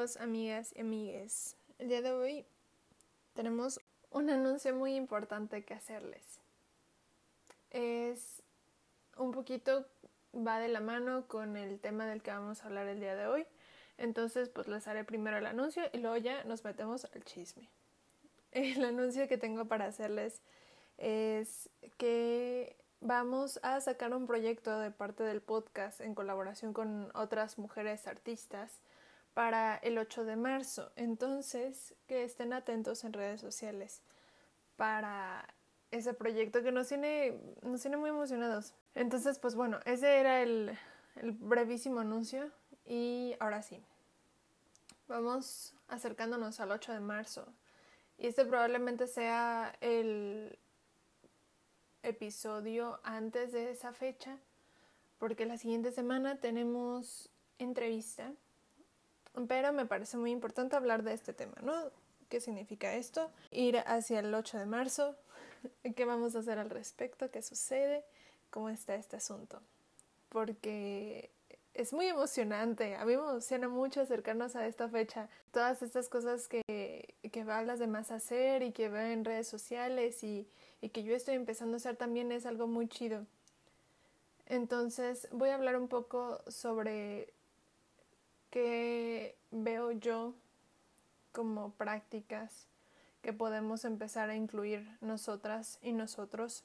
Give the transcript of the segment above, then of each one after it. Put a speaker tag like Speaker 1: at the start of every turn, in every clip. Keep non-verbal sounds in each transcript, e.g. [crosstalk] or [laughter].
Speaker 1: amigas y amigues. El día de hoy tenemos un anuncio muy importante que hacerles. Es un poquito va de la mano con el tema del que vamos a hablar el día de hoy. Entonces, pues les haré primero el anuncio y luego ya nos metemos al chisme. El anuncio que tengo para hacerles es que vamos a sacar un proyecto de parte del podcast en colaboración con otras mujeres artistas para el 8 de marzo. Entonces, que estén atentos en redes sociales para ese proyecto que nos tiene, nos tiene muy emocionados. Entonces, pues bueno, ese era el, el brevísimo anuncio y ahora sí, vamos acercándonos al 8 de marzo. Y este probablemente sea el episodio antes de esa fecha, porque la siguiente semana tenemos entrevista, pero me parece muy importante hablar de este tema, ¿no? ¿Qué significa esto? Ir hacia el 8 de marzo, [laughs] ¿qué vamos a hacer al respecto? ¿Qué sucede? ¿Cómo está este asunto? Porque es muy emocionante, a mí me emociona mucho acercarnos a esta fecha. Todas estas cosas que, que van las demás hacer y que veo en redes sociales y, y que yo estoy empezando a hacer también es algo muy chido. Entonces voy a hablar un poco sobre qué veo yo como prácticas que podemos empezar a incluir nosotras y nosotros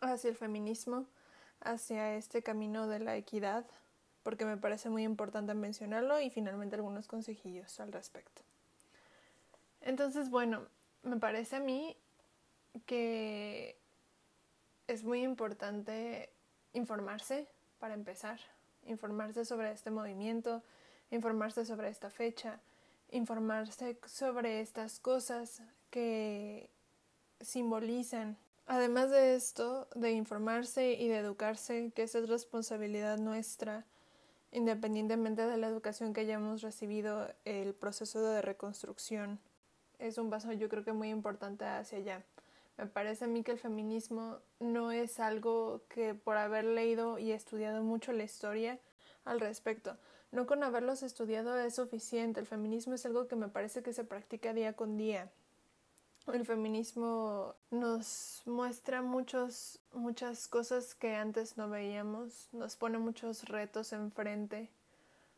Speaker 1: hacia el feminismo, hacia este camino de la equidad, porque me parece muy importante mencionarlo y finalmente algunos consejillos al respecto. Entonces, bueno, me parece a mí que es muy importante informarse para empezar, informarse sobre este movimiento, informarse sobre esta fecha, informarse sobre estas cosas que simbolizan. Además de esto, de informarse y de educarse, que esa es responsabilidad nuestra, independientemente de la educación que hayamos recibido, el proceso de reconstrucción es un paso yo creo que muy importante hacia allá. Me parece a mí que el feminismo no es algo que por haber leído y estudiado mucho la historia al respecto. No con haberlos estudiado es suficiente. El feminismo es algo que me parece que se practica día con día. El feminismo nos muestra muchos, muchas cosas que antes no veíamos, nos pone muchos retos enfrente.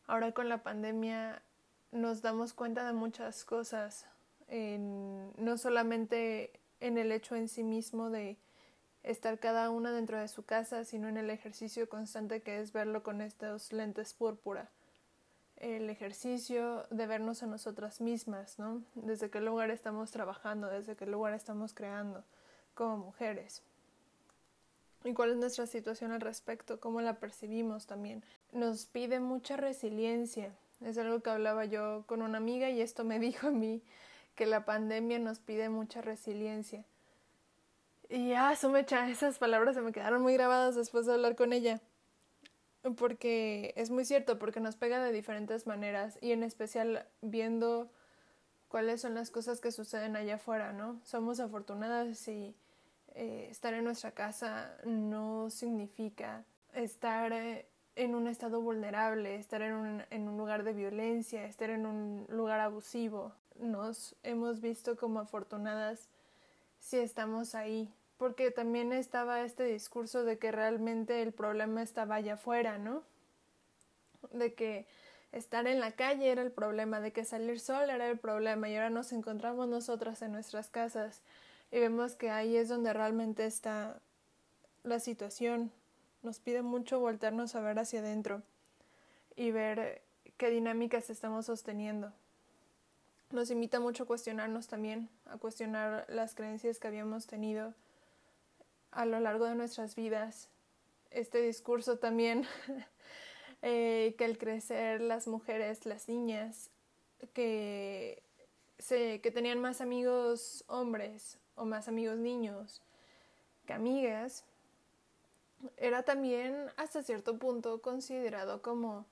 Speaker 1: Ahora con la pandemia nos damos cuenta de muchas cosas, en, no solamente en el hecho en sí mismo de estar cada una dentro de su casa, sino en el ejercicio constante que es verlo con estos lentes púrpura. El ejercicio de vernos a nosotras mismas, ¿no? Desde qué lugar estamos trabajando, desde qué lugar estamos creando como mujeres. Y cuál es nuestra situación al respecto, cómo la percibimos también. Nos pide mucha resiliencia. Es algo que hablaba yo con una amiga y esto me [laughs] dijo a mí que la pandemia nos pide mucha resiliencia. Y ya, Sumecha, esas palabras se me quedaron muy grabadas después de hablar con ella. Porque es muy cierto, porque nos pega de diferentes maneras y en especial viendo cuáles son las cosas que suceden allá afuera, ¿no? Somos afortunadas y eh, estar en nuestra casa no significa estar eh, en un estado vulnerable, estar en un, en un lugar de violencia, estar en un lugar abusivo nos hemos visto como afortunadas si estamos ahí, porque también estaba este discurso de que realmente el problema estaba allá afuera, ¿no? De que estar en la calle era el problema, de que salir sola era el problema y ahora nos encontramos nosotras en nuestras casas y vemos que ahí es donde realmente está la situación. Nos pide mucho voltearnos a ver hacia adentro y ver qué dinámicas estamos sosteniendo nos invita mucho a cuestionarnos también, a cuestionar las creencias que habíamos tenido a lo largo de nuestras vidas. Este discurso también, [laughs] eh, que al crecer las mujeres, las niñas, que, se, que tenían más amigos hombres o más amigos niños que amigas, era también hasta cierto punto considerado como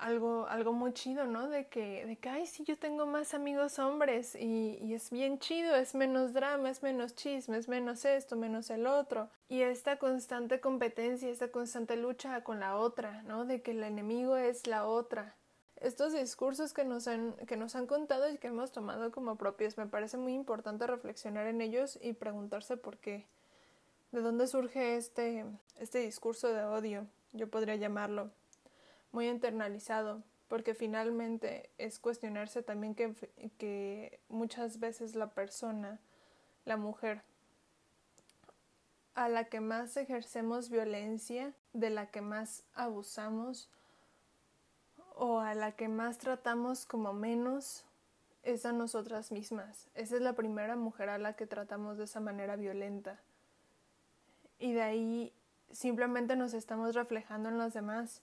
Speaker 1: algo, algo muy chido, ¿no? De que, de que, ay, sí, yo tengo más amigos hombres y, y, es bien chido, es menos drama, es menos chisme, es menos esto, menos el otro. Y esta constante competencia, esta constante lucha con la otra, ¿no? De que el enemigo es la otra. estos discursos que nos han, que nos han contado y que hemos tomado como propios. Me parece muy importante reflexionar en ellos y preguntarse por qué. ¿De dónde surge este, este discurso de odio? Yo podría llamarlo. Muy internalizado, porque finalmente es cuestionarse también que, muchas veces la persona, la mujer, a la que más ejercemos violencia, de la que más abusamos, o a la que más tratamos como menos es a nosotras mismas. Esa es la primera mujer a la que tratamos de esa manera violenta. Y de ahí simplemente nos estamos reflejando en los demás.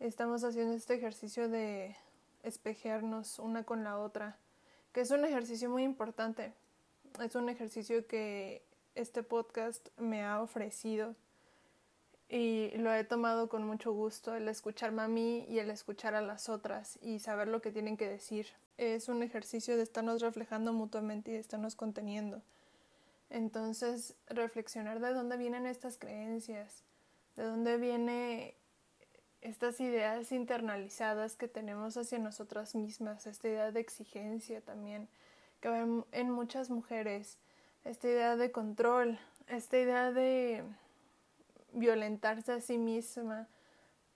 Speaker 1: Estamos haciendo este ejercicio de espejearnos una con la otra, que es un ejercicio muy importante. Es un ejercicio que este podcast me ha ofrecido y lo he tomado con mucho gusto el escucharme a mí y el escuchar a las otras y saber lo que tienen que decir. Es un ejercicio de estarnos reflejando mutuamente y de estarnos conteniendo. Entonces, reflexionar de dónde vienen estas creencias, de dónde vienen estas ideas internalizadas que tenemos hacia nosotras mismas, esta idea de exigencia también, que ven en muchas mujeres, esta idea de control, esta idea de violentarse a sí misma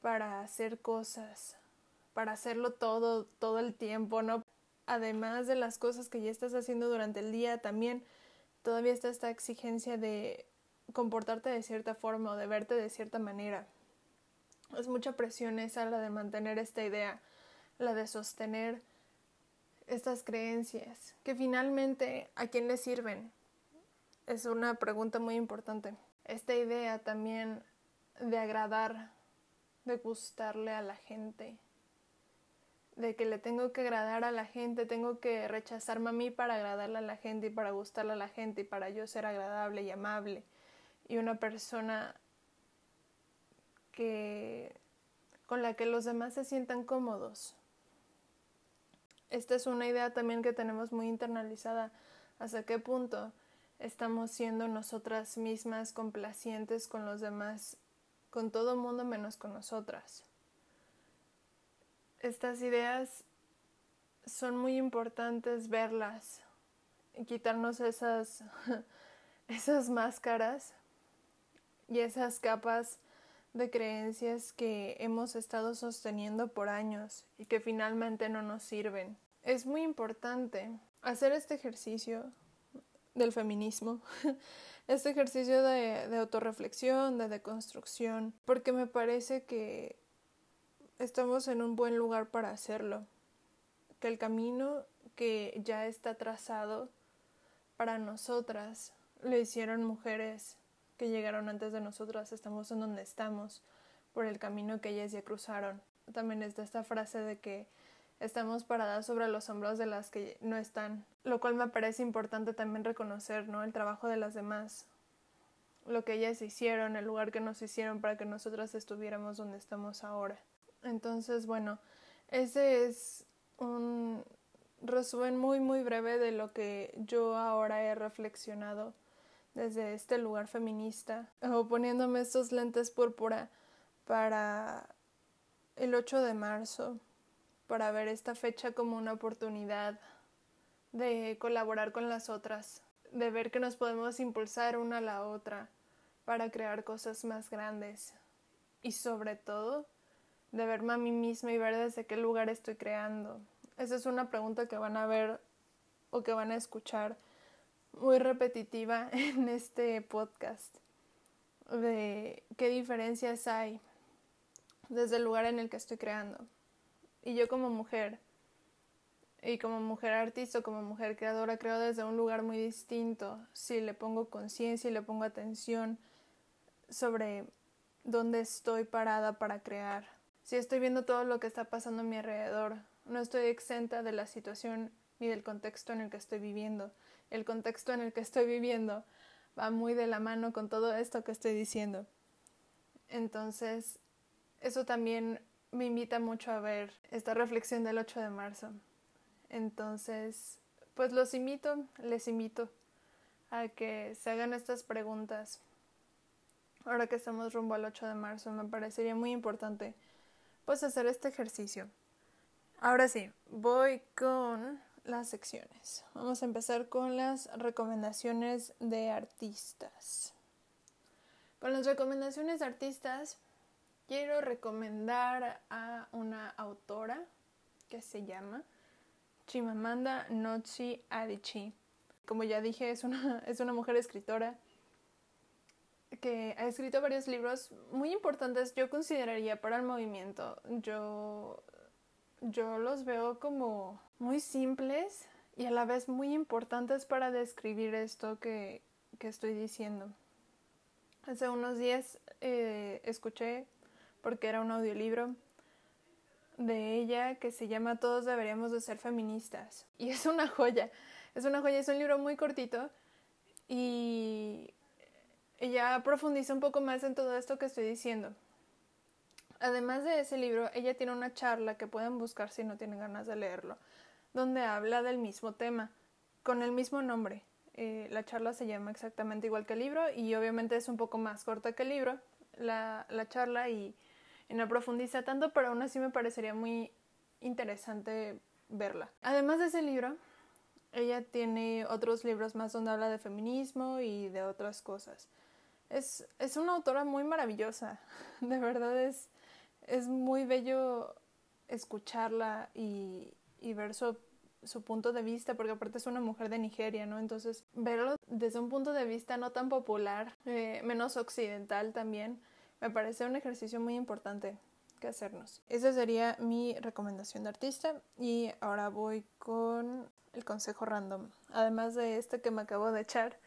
Speaker 1: para hacer cosas, para hacerlo todo, todo el tiempo, ¿no? Además de las cosas que ya estás haciendo durante el día, también todavía está esta exigencia de comportarte de cierta forma o de verte de cierta manera. Es mucha presión esa la de mantener esta idea, la de sostener estas creencias, que finalmente a quién le sirven. Es una pregunta muy importante esta idea también de agradar, de gustarle a la gente, de que le tengo que agradar a la gente, tengo que rechazarme a mí para agradarle a la gente y para gustarle a la gente y para yo ser agradable y amable y una persona que con la que los demás se sientan cómodos. Esta es una idea también que tenemos muy internalizada. ¿Hasta qué punto estamos siendo nosotras mismas complacientes con los demás, con todo el mundo menos con nosotras. Estas ideas son muy importantes verlas y quitarnos esas, [laughs] esas máscaras y esas capas de creencias que hemos estado sosteniendo por años y que finalmente no nos sirven. Es muy importante hacer este ejercicio del feminismo, [laughs] este ejercicio de, de autorreflexión, de deconstrucción, porque me parece que estamos en un buen lugar para hacerlo, que el camino que ya está trazado para nosotras lo hicieron mujeres que llegaron antes de nosotras, estamos en donde estamos por el camino que ellas ya cruzaron. También está esta frase de que estamos paradas sobre los hombros de las que no están, lo cual me parece importante también reconocer, ¿no? El trabajo de las demás, lo que ellas hicieron, el lugar que nos hicieron para que nosotras estuviéramos donde estamos ahora. Entonces, bueno, ese es un resumen muy muy breve de lo que yo ahora he reflexionado desde este lugar feminista o poniéndome estos lentes púrpura para el 8 de marzo para ver esta fecha como una oportunidad de colaborar con las otras, de ver que nos podemos impulsar una a la otra para crear cosas más grandes y sobre todo de verme a mí misma y ver desde qué lugar estoy creando. Esa es una pregunta que van a ver o que van a escuchar muy repetitiva [laughs] en este podcast de qué diferencias hay desde el lugar en el que estoy creando. Y yo como mujer, y como mujer artista, como mujer creadora, creo desde un lugar muy distinto. Si le pongo conciencia y le pongo atención sobre dónde estoy parada para crear. Si estoy viendo todo lo que está pasando a mi alrededor, no estoy exenta de la situación del contexto en el que estoy viviendo. El contexto en el que estoy viviendo va muy de la mano con todo esto que estoy diciendo. Entonces, eso también me invita mucho a ver esta reflexión del 8 de marzo. Entonces, pues los invito, les invito a que se hagan estas preguntas. Ahora que estamos rumbo al 8 de marzo, me parecería muy importante pues hacer este ejercicio Ahora sí, voy con las secciones. Vamos a empezar con las recomendaciones de artistas. Con las recomendaciones de artistas, quiero recomendar a una autora que se llama Chimamanda Ngozi Adichie. Como ya dije, es una, [laughs] es una mujer escritora que ha escrito varios libros muy importantes, yo consideraría, para el movimiento. Yo, yo los veo como muy simples y a la vez muy importantes para describir esto que, que estoy diciendo. Hace unos días eh, escuché, porque era un audiolibro, de ella que se llama Todos deberíamos de ser feministas. Y es una joya, es una joya, es un libro muy cortito y ella profundiza un poco más en todo esto que estoy diciendo. Además de ese libro, ella tiene una charla que pueden buscar si no tienen ganas de leerlo, donde habla del mismo tema, con el mismo nombre. Eh, la charla se llama exactamente igual que el libro y obviamente es un poco más corta que el libro, la, la charla, y, y no profundiza tanto, pero aún así me parecería muy interesante verla. Además de ese libro, ella tiene otros libros más donde habla de feminismo y de otras cosas. Es, es una autora muy maravillosa, [laughs] de verdad es, es muy bello escucharla y, y ver su, su, punto de vista, porque aparte es una mujer de Nigeria, ¿no? Entonces, verlo desde un punto de vista no tan popular, eh, menos occidental también, me parece un ejercicio muy importante que hacernos. Esa sería mi recomendación de artista y ahora voy con el consejo random. Además de este que me acabo de echar,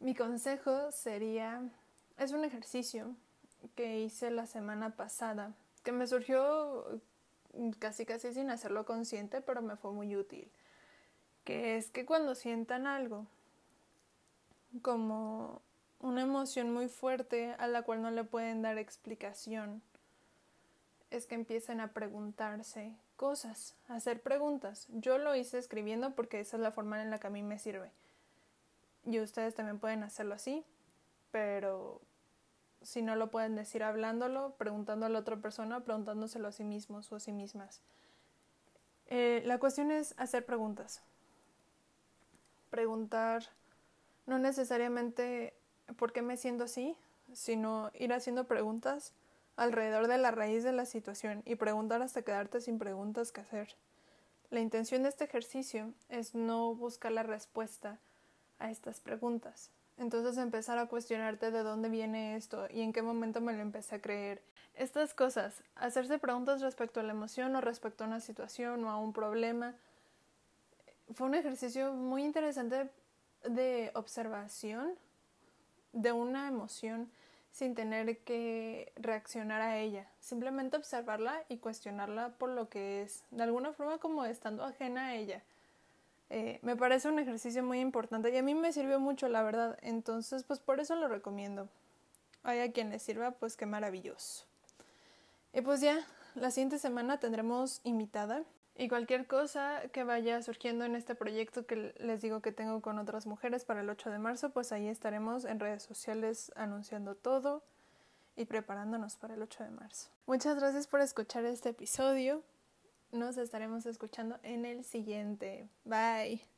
Speaker 1: mi consejo sería, es un ejercicio que hice la semana pasada, que me surgió casi casi sin hacerlo consciente, pero me fue muy útil, que es que cuando sientan algo, como una emoción muy fuerte a la cual no le pueden dar explicación, es que empiecen a preguntarse cosas, a hacer preguntas. Yo lo hice escribiendo porque esa es la forma en la que a mí me sirve. Y ustedes también pueden hacerlo así, pero si no lo pueden decir hablándolo, preguntándolo a la otra persona, preguntándoselo a sí mismos o a sí mismas. Eh, la cuestión es hacer preguntas. Preguntar no necesariamente por qué me siento así, sino ir haciendo preguntas alrededor de la raíz de la situación y preguntar hasta quedarte sin preguntas que hacer. La intención de este ejercicio es no buscar la respuesta a estas preguntas. Entonces empezar a cuestionarte de dónde viene esto y en qué momento me lo empecé a creer. Estas cosas, hacerse preguntas respecto a la emoción o respecto a una situación o a un problema, fue un ejercicio muy interesante de observación de una emoción sin tener que reaccionar a ella, simplemente observarla y cuestionarla por lo que es, de alguna forma como estando ajena a ella. Eh, me parece un ejercicio muy importante y a mí me sirvió mucho, la verdad, entonces pues por eso lo recomiendo. Hay a quien le sirva, pues qué maravilloso. Y pues ya, la siguiente semana tendremos invitada y cualquier cosa que vaya surgiendo en este proyecto que les digo que tengo con otras mujeres para el 8 de marzo, pues ahí estaremos en redes sociales anunciando todo y preparándonos para el 8 de marzo. Muchas gracias por escuchar este episodio. Nos estaremos escuchando en el siguiente. Bye.